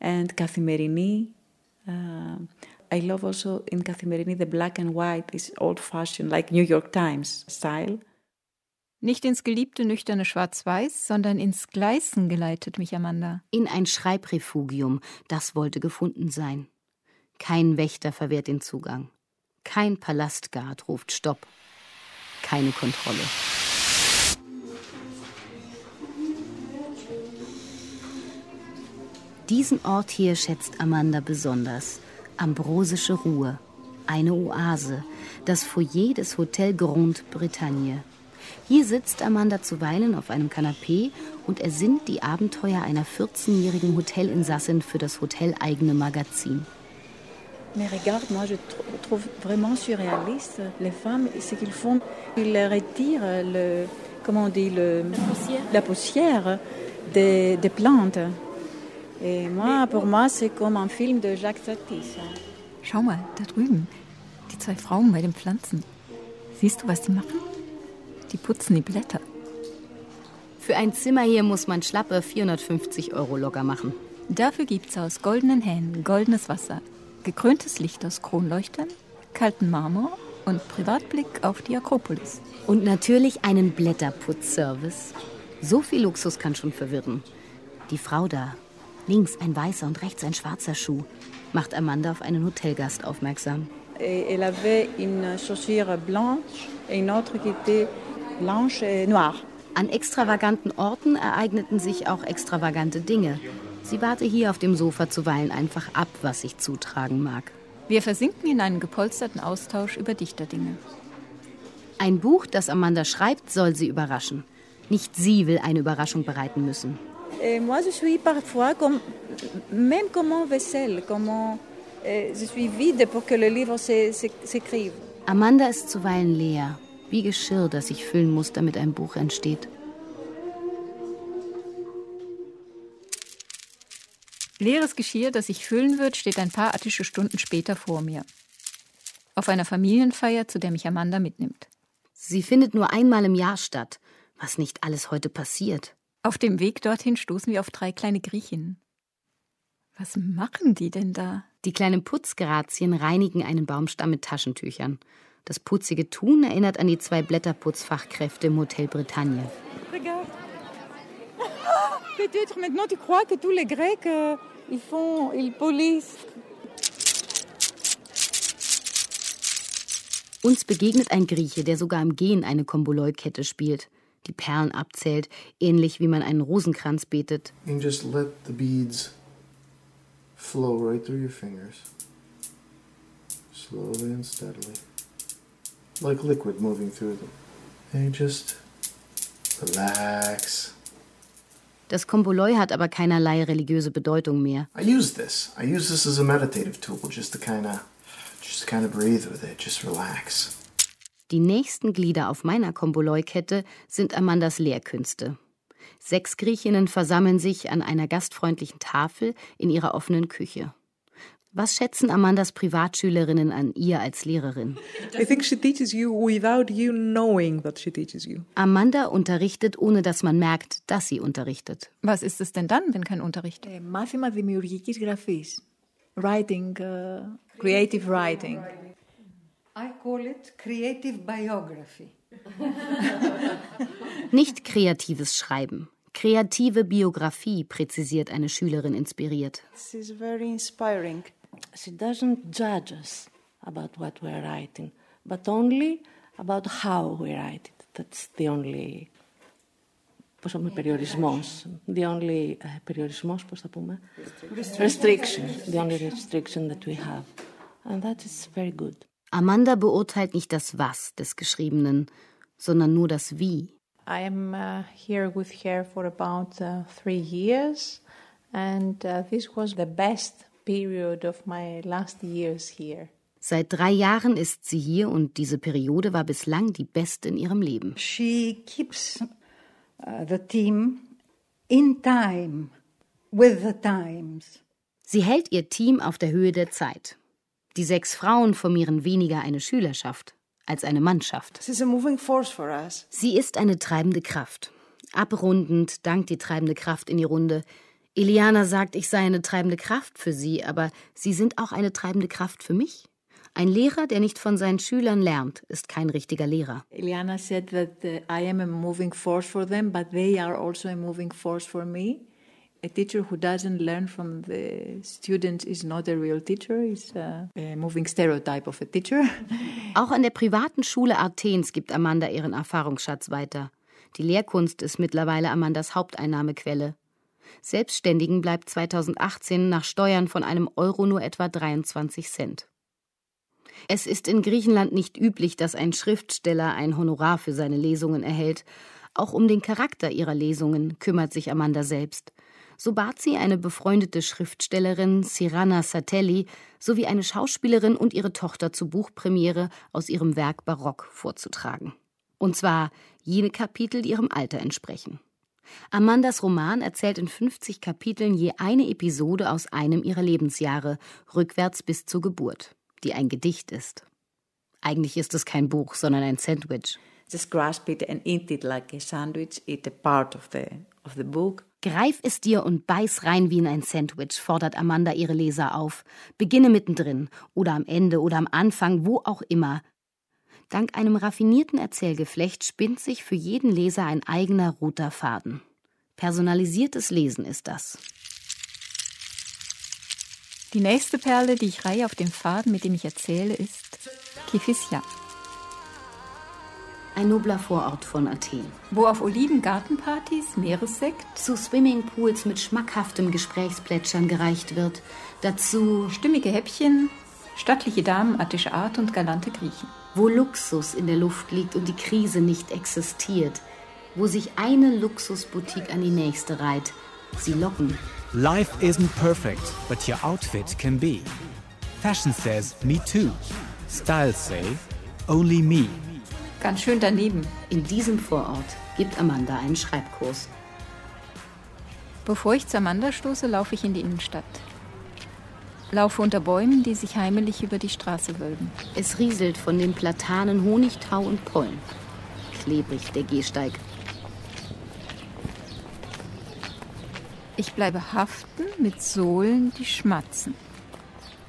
and Kathimerini. Uh, I love also in Kathimerini the black and white, this old fashioned, like New York Times style. Nicht ins geliebte nüchterne Schwarz-Weiß, sondern ins Gleißen geleitet mich Amanda. In ein Schreibrefugium, das wollte gefunden sein. Kein Wächter verwehrt den Zugang. Kein Palastgard ruft Stopp. Keine Kontrolle. Diesen Ort hier schätzt Amanda besonders. Ambrosische Ruhe. Eine Oase. Das Foyer des Hotel Grande Bretagne. Hier sitzt Amanda zuweilen auf einem Kanapee und ersinnt die Abenteuer einer 14-jährigen Hotelinsassin für das hoteleigene Magazin. Mais regarde, moi je trouve vraiment surréaliste les femmes, ce qu'ils font, ils retirent le, comment on dit, le, la poussière, la poussière des, des plantes. Et moi, pour moi, c'est comme un film de Jacques Tati. Schau mal, da drüben, die zwei Frauen bei den Pflanzen. Siehst du, was die machen? Die putzen die Blätter. Für ein Zimmer hier muss man schlappe 450 Euro locker machen. Dafür gibt's aus goldenen Hähnen goldenes Wasser, gekröntes Licht aus Kronleuchtern, kalten Marmor und Privatblick auf die Akropolis. Und natürlich einen Blätterputzservice. So viel Luxus kann schon verwirren. Die Frau da, links ein weißer und rechts ein schwarzer Schuh, macht Amanda auf einen Hotelgast aufmerksam. Elle avait une chaussure blanche et une autre qui était blanche et noire. An extravaganten Orten ereigneten sich auch extravagante Dinge. Sie warte hier auf dem Sofa zuweilen einfach ab, was sich zutragen mag. Wir versinken in einen gepolsterten Austausch über Dichterdinge. Ein Buch, das Amanda schreibt, soll sie überraschen. Nicht sie will eine Überraschung bereiten müssen. Et moi, je suis parfois comme, même comme un vaisselle, comment euh, je suis vide pour que le livre s'écrive. Amanda ist zuweilen leer, wie Geschirr, das sich füllen muss, damit ein Buch entsteht. Leeres Geschirr, das sich füllen wird, steht ein paar attische Stunden später vor mir. Auf einer Familienfeier, zu der mich Amanda mitnimmt. Sie findet nur einmal im Jahr statt, was nicht alles heute passiert. Auf dem Weg dorthin stoßen wir auf drei kleine Griechinnen. Was machen die denn da? Die kleinen Putzgrazien reinigen einen Baumstamm mit Taschentüchern. Das putzige Tun erinnert an die zwei Blätterputzfachkräfte im Hotel Bretagne. Regarde. Peut-être maintenant tu crois que tous les Grecs, euh, ils font, ils polissent. Uns begegnet ein Grieche, der sogar im Gehen eine Komboloi-Kette spielt, die Perlen abzählt, ähnlich wie man einen Rosenkranz betet. And just let the beads flow right through your fingers. Slowly and steadily. Like liquid moving through them. And just relax. Das Komboloi hat aber keinerlei religiöse Bedeutung mehr. I use this. I use this as a meditative tool just to kind of just kind of breathe with it, just relax. Die nächsten Glieder auf meiner Komboloi-Kette sind Amandas Lehrkünste. Sechs Griechinnen versammeln sich an einer gastfreundlichen Tafel in ihrer offenen Küche. Was schätzen Amandas Privatschülerinnen an ihr als Lehrerin? I think she teaches you without you knowing that she teaches you. Amanda unterrichtet, ohne dass man merkt, dass sie unterrichtet. Was ist es denn dann, wenn kein Unterricht? Ε, μάθημα δημιουργικής γραφής. Writing, uh, creative writing. I call it creative biography. [laughs] Nicht kreatives Schreiben. Kreative Biografie, präzisiert eine Schülerin inspiriert. This is very inspiring. She doesn't judge us about what we're writing, but only about how we write it. That's the only πώς θα πούμε, περιορισμός. The only uh, περιορισμός, πώς θα πούμε. Restriction. The only restriction that we have. And that is very good. Amanda beurteilt nicht das Was des Geschriebenen, sondern nur das Wie. I am uh, here with her for about uh, three years, and uh, this was the best period of my last years here. Seit drei Jahren ist sie hier und diese Periode war bislang die beste in ihrem Leben. She keeps uh, the team in time, with the times. Sie hält ihr Team auf der Höhe der Zeit. Die sechs Frauen formieren weniger eine Schülerschaft als eine Mannschaft. Sie ist eine treibende Kraft. Abrundend dankt die treibende Kraft in die Runde. Eliana sagt, ich sei eine treibende Kraft für sie, aber sie sind auch eine treibende Kraft für mich. Ein Lehrer, der nicht von seinen Schülern lernt, ist kein richtiger Lehrer. Eliana said that uh, I am a moving force for them, but they are also a moving force for me. A teacher who doesn't learn from the students is not a real teacher, is a, a moving stereotype of a teacher. [laughs] Auch an der privaten Schule Athens gibt Amanda ihren Erfahrungsschatz weiter. Die Lehrkunst ist mittlerweile Amandas Haupteinnahmequelle. Selbstständigen bleibt 2018 nach Steuern von einem Euro nur etwa 23 Cent. Es ist in Griechenland nicht üblich, dass ein Schriftsteller ein Honorar für seine Lesungen erhält. Auch um den Charakter ihrer Lesungen kümmert sich Amanda selbst. So bat sie eine befreundete Schriftstellerin, Sirana Satelli, sowie eine Schauspielerin und ihre Tochter zur Buchpremiere aus ihrem Werk Barock vorzutragen. Und zwar jene Kapitel, die ihrem Alter entsprechen. Amandas Roman erzählt in 50 Kapiteln je eine Episode aus einem ihrer Lebensjahre, rückwärts bis zur Geburt, die ein Gedicht ist. Eigentlich ist es kein Buch, sondern ein Sandwich. Just grasp it and eat it like a sandwich, eat a part of the, of the book. Greif es dir und beiß rein wie in ein Sandwich, fordert Amanda ihre Leser auf. Beginne mittendrin oder am Ende oder am Anfang, wo auch immer. Dank einem raffinierten Erzählgeflecht spinnt sich für jeden Leser ein eigener roter Faden. Personalisiertes Lesen ist das. Die nächste Perle, die ich reihe auf dem Faden, mit dem ich erzähle, ist Kifissia. Ein nobler Vorort von Athen. Wo auf Oliven Gartenpartys Meeressekt zu Swimmingpools mit schmackhaftem Gesprächsplätschern gereicht wird. Dazu stimmige Häppchen, stattliche Damen attischer Art und galante Griechen. Wo Luxus in der Luft liegt und die Krise nicht existiert. Wo sich eine Luxusboutique an die nächste reiht. Sie locken. Life isn't perfect, but your outfit can be. Fashion says me too. Style say only me. Ganz schön daneben. In diesem Vorort gibt Amanda einen Schreibkurs. Bevor ich zu Amanda stoße, laufe ich in die Innenstadt. Laufe unter Bäumen, die sich heimelig über die Straße wölben. Es rieselt von den Platanen Honigtau und Pollen. Klebrig der Gehsteig. Ich bleibe haften mit Sohlen, die schmatzen.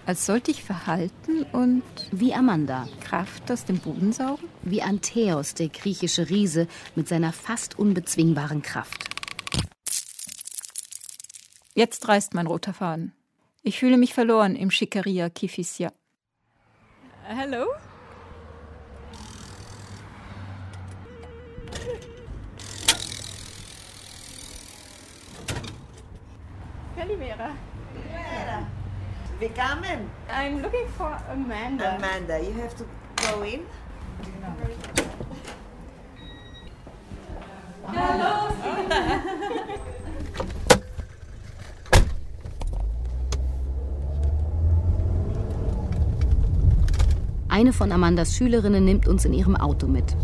Als sollte ich verhalten und wie Amanda Kraft aus dem Boden saugen? Wie Antheos, der griechische Riese, mit seiner fast unbezwingbaren Kraft. Jetzt reißt mein roter Faden. Ich fühle mich verloren im Schickeria Kifissia. Hello? Kalimera. Kalimera. Willkommen. I'm looking for Amanda. Amanda, you have to go in. Hallo. Eine von Amandas Schülerinnen nimmt uns in ihrem Auto mit.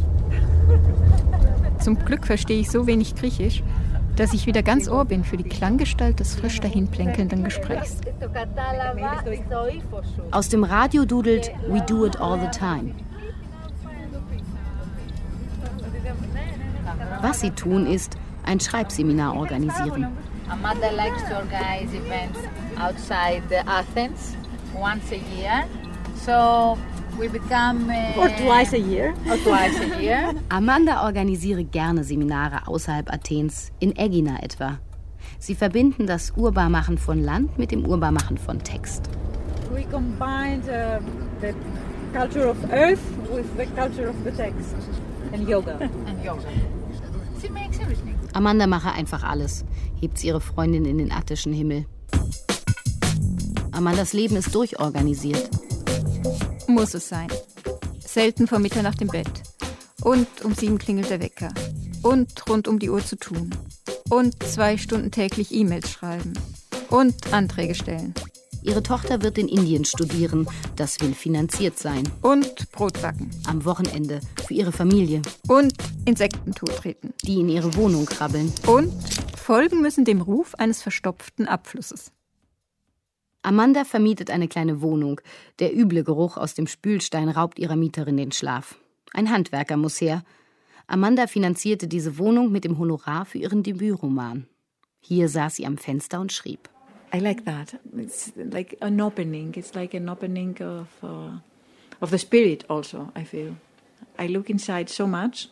Zum Glück verstehe ich so wenig Griechisch. Dass ich wieder ganz Ohr bin für die Klanggestalt des frisch dahinplänkelnden Gesprächs. Aus dem Radio dudelt We Do It All the Time. Was sie tun, ist ein Schreibseminar organisieren. Amanda likes to organize events outside Athens once a year. So we become. Uh, or twice a year. Or twice a year. Amanda organisiere gerne Seminare außerhalb Athens, in Ägina etwa. Sie verbinden das Urbarmachen von Land mit dem Urbarmachen von Text. We combined uh, the culture of earth with the culture of the text and yoga. [laughs] and yoga. She makes everything. Amanda mache einfach alles, hebt sie ihre Freundin in den attischen Himmel. Amandas Leben ist durchorganisiert. Muss es sein. Selten vor Mitternacht im Bett. Und um sieben klingelt der Wecker. Und rund um die Uhr zu tun. Und zwei Stunden täglich E-Mails schreiben. Und Anträge stellen. Ihre Tochter wird in Indien studieren. Das will finanziert sein. Und Brot backen. Am Wochenende. Für ihre Familie. Und Insekten treten. Die in ihre Wohnung krabbeln. Und folgen müssen dem Ruf eines verstopften Abflusses. Amanda vermietet eine kleine Wohnung. Der üble Geruch aus dem Spülstein raubt ihrer Mieterin den Schlaf. Ein Handwerker muss her. Amanda finanzierte diese Wohnung mit dem Honorar für ihren Debütroman. Hier saß sie am Fenster und schrieb. I like that. It's like an opening. It's like an opening of uh, of the spirit. Also, I feel. I look inside so much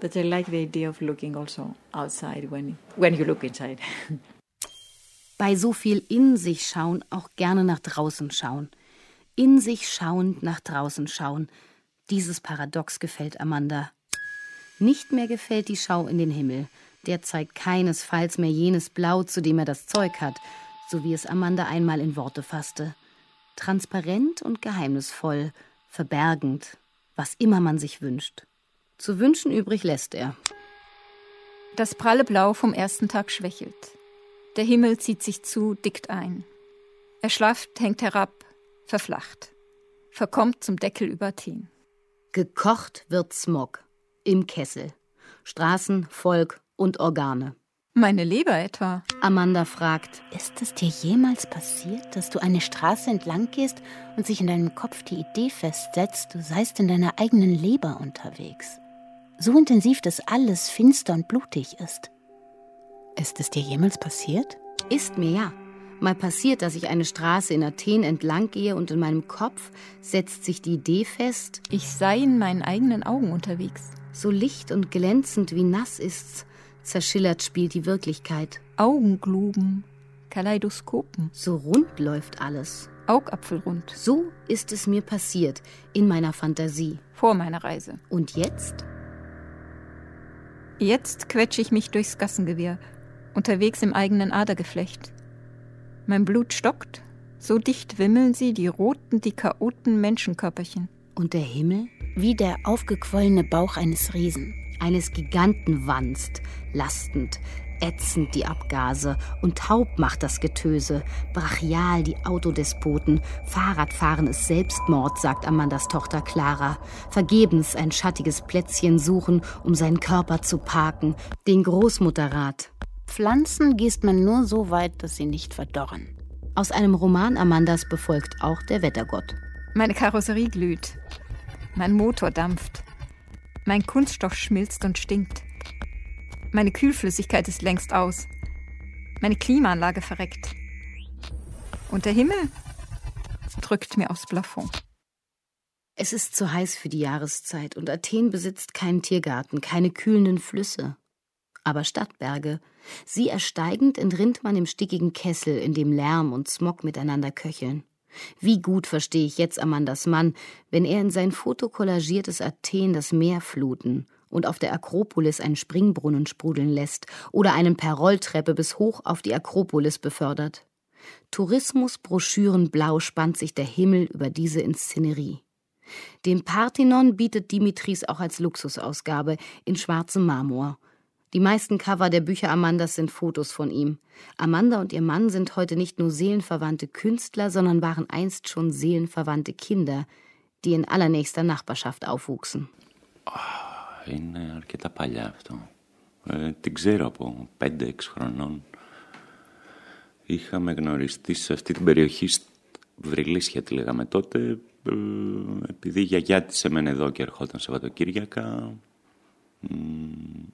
that I like the idea of looking also outside when when you look inside. [laughs] Bei so viel in sich schauen auch gerne nach draußen schauen. In sich schauend nach draußen schauen. Dieses Paradox gefällt Amanda. Nicht mehr gefällt die Schau in den Himmel. Der zeigt keinesfalls mehr jenes Blau, zu dem er das Zeug hat, so wie es Amanda einmal in Worte fasste. Transparent und geheimnisvoll, verbergend, was immer man sich wünscht. Zu wünschen übrig lässt er. Das pralle Blau vom ersten Tag schwächelt. Der Himmel zieht sich zu, dickt ein. Er schlaft, hängt herab, verflacht, verkommt zum Deckel über Athen. Gekocht wird Smog im Kessel. Straßen, Volk und Organe. Meine Leber etwa? Amanda fragt. Ist es dir jemals passiert, dass du eine Straße entlang gehst und sich in deinem Kopf die Idee festsetzt, du seist in deiner eigenen Leber unterwegs? So intensiv, dass alles finster und blutig ist. Ist es dir jemals passiert? Ist mir ja. Mal passiert, dass ich eine Straße in Athen entlang gehe und in meinem Kopf setzt sich die Idee fest, ich sei in meinen eigenen Augen unterwegs. So licht und glänzend wie nass ist's, zerschillert spielt die Wirklichkeit. Augengluben, Kaleidoskopen. So rund läuft alles. Augapfelrund. So ist es mir passiert, in meiner Fantasie. Vor meiner Reise. Und jetzt? Jetzt quetsche ich mich durchs Gassengewirr, unterwegs im eigenen Adergeflecht. Mein Blut stockt, so dicht wimmeln sie, die roten, die chaoten Menschenkörperchen. Und der Himmel? Wie der aufgequollene Bauch eines Riesen. Eines Giganten wanzt, lastend, ätzend die Abgase und taub macht das Getöse, brachial die Autodespoten, Fahrradfahren ist Selbstmord, sagt Amandas Tochter Clara, vergebens ein schattiges Plätzchen suchen, um seinen Körper zu parken, den Großmutterrat. Pflanzen gießt man nur so weit, dass sie nicht verdorren. Aus einem Roman Amandas befolgt auch der Wettergott. Meine Karosserie glüht. Mein Motor dampft. Mein Kunststoff schmilzt und stinkt. Meine Kühlflüssigkeit ist längst aus. Meine Klimaanlage verreckt. Und der Himmel drückt mir aufs Plafond. Es ist zu heiß für die Jahreszeit und Athen besitzt keinen Tiergarten, keine kühlenden Flüsse. Aber Stadtberge. Sie ersteigend entrinnt man im stickigen Kessel, in dem Lärm und Smog miteinander köcheln. Wie gut verstehe ich jetzt Amandas Mann, wenn er in sein fotokollagiertes Athen das Meer fluten und auf der Akropolis einen Springbrunnen sprudeln lässt oder einen per Rolltreppe bis hoch auf die Akropolis befördert. Tourismusbroschüren blau spannt sich der Himmel über diese Inszenerie. Den Parthenon bietet Dimitris auch als Luxusausgabe in schwarzem Marmor. Die meisten Cover der Bücher Amandas sind Fotos von ihm. Amanda und ihr Mann sind heute nicht nur seelenverwandte Künstler, sondern waren einst schon seelenverwandte Kinder, die in allernächster Nachbarschaft aufwuchsen. Είναι αρκετά παλιά αυτό. Ε, την ξέρω από 5-6 χρονών. Είχαμε γνωριστεί σε αυτή την περιοχή, Βρυλίσια τη λέγαμε τότε, ε, επειδή η γιαγιά της έμενε εδώ και ερχόταν Σαββατοκύριακα.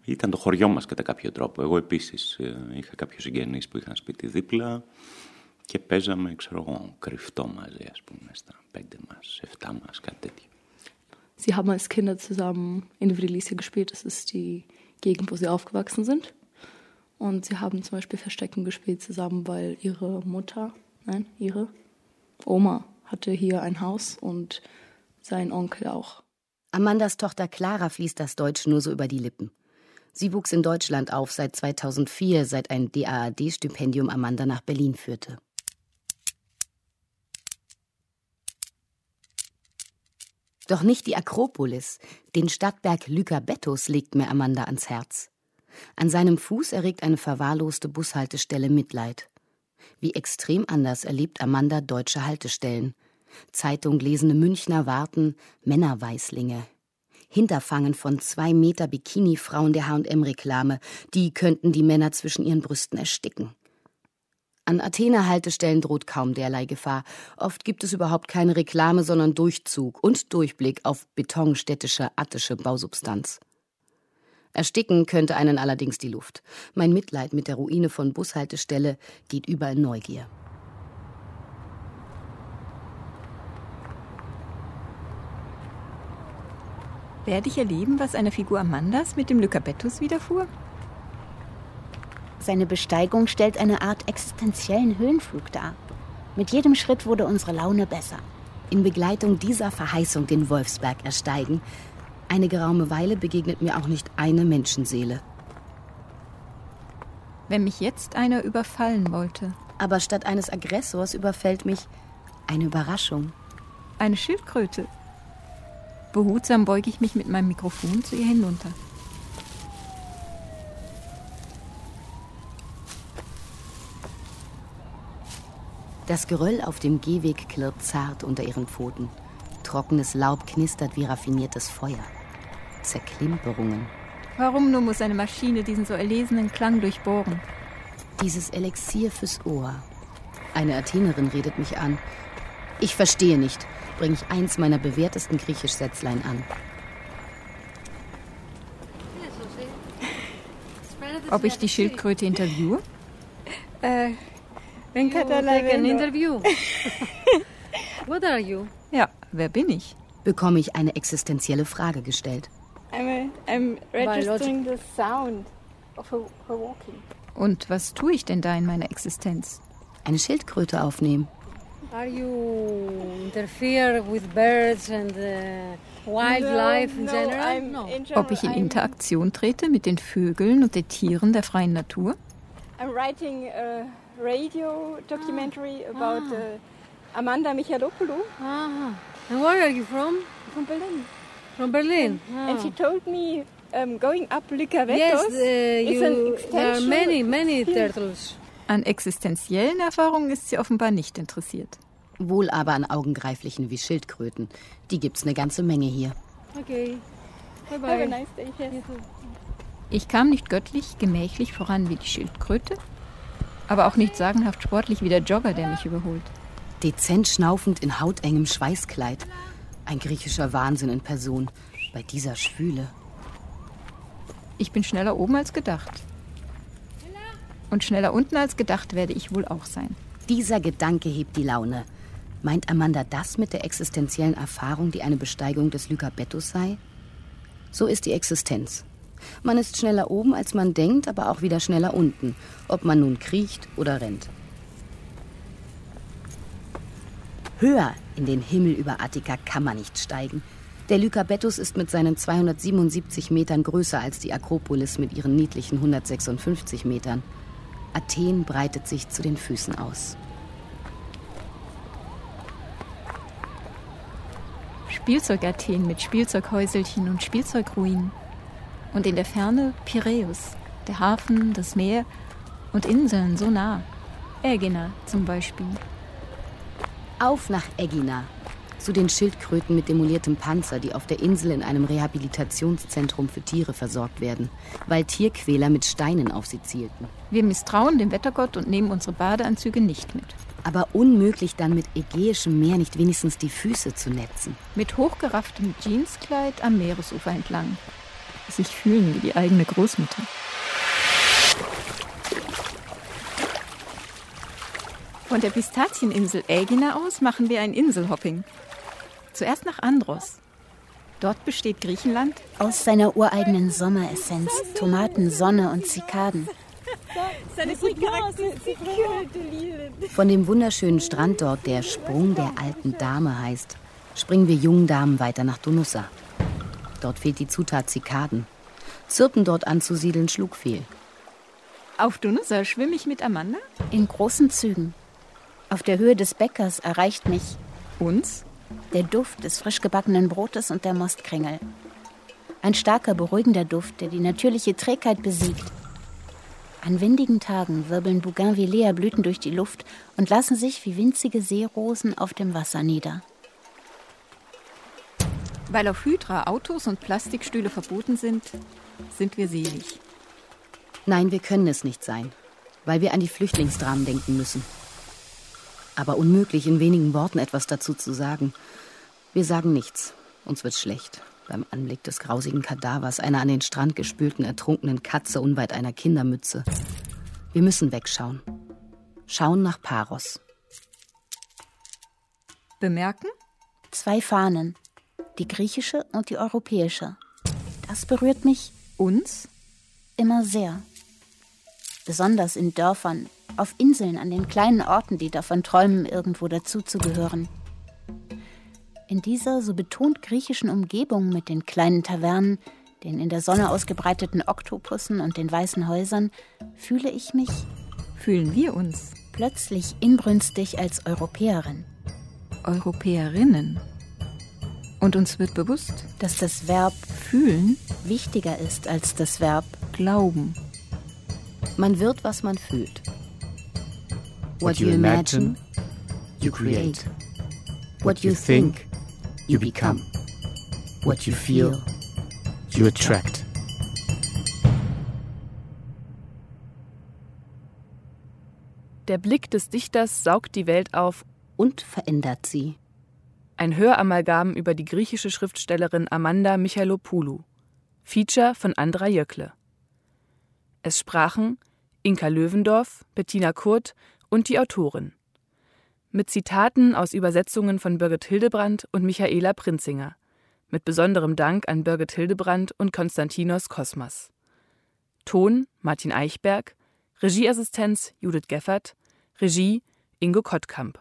Ήταν το χωριό μας κατά κάποιο τρόπο. Εγώ επίσης ε, είχα κάποιους συγγενείς που είχαν σπίτι δίπλα και παίζαμε, ξέρω εγώ, κρυφτό μαζί, ας πούμε, στα πέντε μας, εφτά μας, κάτι τέτοιο. Sie haben als Kinder zusammen in Vrilice gespielt. Das ist die Gegend, wo sie aufgewachsen sind. Und sie haben zum Beispiel Verstecken gespielt zusammen, weil ihre Mutter, nein, ihre Oma hatte hier ein Haus und sein Onkel auch. Amandas Tochter Clara fließt das Deutsch nur so über die Lippen. Sie wuchs in Deutschland auf seit 2004, seit ein DAAD-Stipendium Amanda nach Berlin führte. Doch nicht die Akropolis, den Stadtberg Lycabettus legt mir Amanda ans Herz. An seinem Fuß erregt eine verwahrloste Bushaltestelle Mitleid. Wie extrem anders erlebt Amanda deutsche Haltestellen. Zeitung lesende Münchner warten, Männerweißlinge. Hinterfangen von zwei Meter Bikini-Frauen der H&M-Reklame, die könnten die Männer zwischen ihren Brüsten ersticken. An Athener Haltestellen droht kaum derlei Gefahr. Oft gibt es überhaupt keine Reklame, sondern Durchzug und Durchblick auf betonstädtische attische Bausubstanz. Ersticken könnte einen allerdings die Luft. Mein Mitleid mit der Ruine von Bushaltestelle geht über in Neugier. Werde ich erleben, was einer Figur Amandas mit dem Lycabettus widerfuhr? Seine Besteigung stellt eine Art existenziellen Höhenflug dar. Mit jedem Schritt wurde unsere Laune besser. In Begleitung dieser Verheißung den Wolfsberg ersteigen. Eine geraume Weile begegnet mir auch nicht eine Menschenseele. Wenn mich jetzt einer überfallen wollte. Aber statt eines Aggressors überfällt mich eine Überraschung. Eine Schildkröte. Behutsam beuge ich mich mit meinem Mikrofon zu ihr hinunter. Das Geröll auf dem Gehweg klirrt zart unter ihren Pfoten. Trockenes Laub knistert wie raffiniertes Feuer. Zerklimperungen. Warum nur muss eine Maschine diesen so erlesenen Klang durchbohren? Dieses Elixier fürs Ohr. Eine Athenerin redet mich an. Ich verstehe nicht. Bringe ich eins meiner bewährtesten Griechisch-Sätzlein an. Ob ich die Schildkröte interviewe? Äh, Wen like an interview. [laughs] What are you? Ja, wer bin ich? Bekomme ich eine existenzielle Frage gestellt. I'm, a, I'm registering the sound of her walking. Und was tue ich denn da in meiner Existenz? Eine Schildkröte aufnehmen. Are you interfere with birds and uh, wildlife no, in no, general? I'm no. in Ob ich in Interaktion trete mit den Vögeln und den Tieren der freien Natur? I'm writing a radio documentary about uh, Amanda Michalopoulou. Ah. And where are you from? From Berlin. From Berlin. And she told me um, going up Lycabettus Yes, uh, is an you, there are many, many turtles. An existenziellen Erfahrungen ist sie offenbar nicht interessiert. Wohl aber an Augengreiflichen wie Schildkröten. Die gibt's eine ganze Menge hier. Okay. Bye bye. Have a nice day. Yes. Ich kam nicht göttlich gemächlich voran wie die Schildkröte, aber auch nicht sagenhaft sportlich wie der Jogger, der mich überholt. Dezent schnaufend in hautengem Schweißkleid. Ein griechischer Wahnsinn in Person. Bei dieser Schwüle. Ich bin schneller oben als gedacht. Und schneller unten als gedacht werde ich wohl auch sein. Dieser Gedanke hebt die Laune. Meint Amanda das mit der existenziellen Erfahrung, die eine Besteigung des Lycabettus sei? So ist die Existenz. Man ist schneller oben, als man denkt, aber auch wieder schneller unten, ob man nun kriecht oder rennt. Höher in den Himmel über Attika kann man nicht steigen. Der Lycabettus ist mit seinen 277 Metern größer als die Akropolis mit ihren niedlichen 156 Metern. Athen breitet sich zu den Füßen aus. Spielzeugathen mit Spielzeughäuselchen und Spielzeugruinen. Und in der Ferne Piräus, der Hafen, das Meer und Inseln so nah. Ägina zum Beispiel. Auf nach Ägina, zu den Schildkröten mit demoliertem Panzer, die auf der Insel in einem Rehabilitationszentrum für Tiere versorgt werden, weil Tierquäler mit Steinen auf sie zielten. Wir misstrauen dem Wettergott und nehmen unsere Badeanzüge nicht mit. Aber unmöglich dann mit ägäischem Meer nicht wenigstens die Füße zu netzen. Mit hochgerafftem Jeanskleid am Meeresufer entlang. Sich fühlen wie die eigene Großmutter. Von der Pistazieninsel Ägina aus machen wir ein Inselhopping. Zuerst nach Andros. Dort besteht Griechenland aus seiner ureigenen Sommeressenz, Tomaten, Sonne und Zikaden. Von dem wunderschönen Strand dort, der Sprung der alten Dame heißt, springen wir jungen Damen weiter nach Donussa. Dort fehlt die Zutat Zikaden. Zirpen dort anzusiedeln schlug fehl. Auf Donussa schwimme ich mit Amanda? In großen Zügen. Auf der Höhe des Bäckers erreicht mich uns der Duft des frisch gebackenen Brotes und der Mostkringel. Ein starker, beruhigender Duft, der die natürliche Trägheit besiegt. An windigen Tagen wirbeln Bougainvillea-Blüten durch die Luft und lassen sich wie winzige Seerosen auf dem Wasser nieder. Weil auf Hydra Autos und Plastikstühle verboten sind, sind wir selig. Nein, wir können es nicht sein, weil wir an die Flüchtlingsdramen denken müssen aber unmöglich, in wenigen Worten etwas dazu zu sagen. Wir sagen nichts. Uns wird schlecht. Beim Anblick des grausigen Kadavers einer an den Strand gespülten, ertrunkenen Katze unweit einer Kindermütze. Wir müssen wegschauen. Schauen nach Paros. Bemerken? Zwei Fahnen. Die griechische und die europäische. Das berührt mich. Uns? Immer sehr. Besonders in Dörfern, auf Inseln, an den kleinen Orten, die davon träumen, irgendwo dazuzugehören. In dieser so betont griechischen Umgebung mit den kleinen Tavernen, den in der Sonne ausgebreiteten Oktopussen und den weißen Häusern fühle ich mich, fühlen wir uns, plötzlich inbrünstig als Europäerin. Europäerinnen. Und uns wird bewusst, dass das Verb fühlen wichtiger ist als das Verb glauben. Man wird, was man fühlt. What you imagine, you create. What you think, you become. What you feel, you attract. Der Blick des Dichters saugt die Welt auf und verändert sie. Ein Höramalgam über die griechische Schriftstellerin Amanda Michalopoulou. Feature von Andra Jöckle. Es sprachen Inka Löwendorf, Bettina Kurt und die Autorin. Mit Zitaten aus Übersetzungen von Birgit Hildebrandt und Michaela Prinzinger. Mit besonderem Dank an Birgit Hildebrandt und Konstantinos Kosmas. Ton Martin Eichberg, Regieassistenz Judith Geffert, Regie Ingo Kottkamp.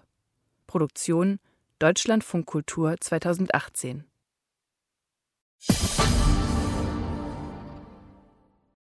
Produktion Deutschlandfunk Kultur 2018.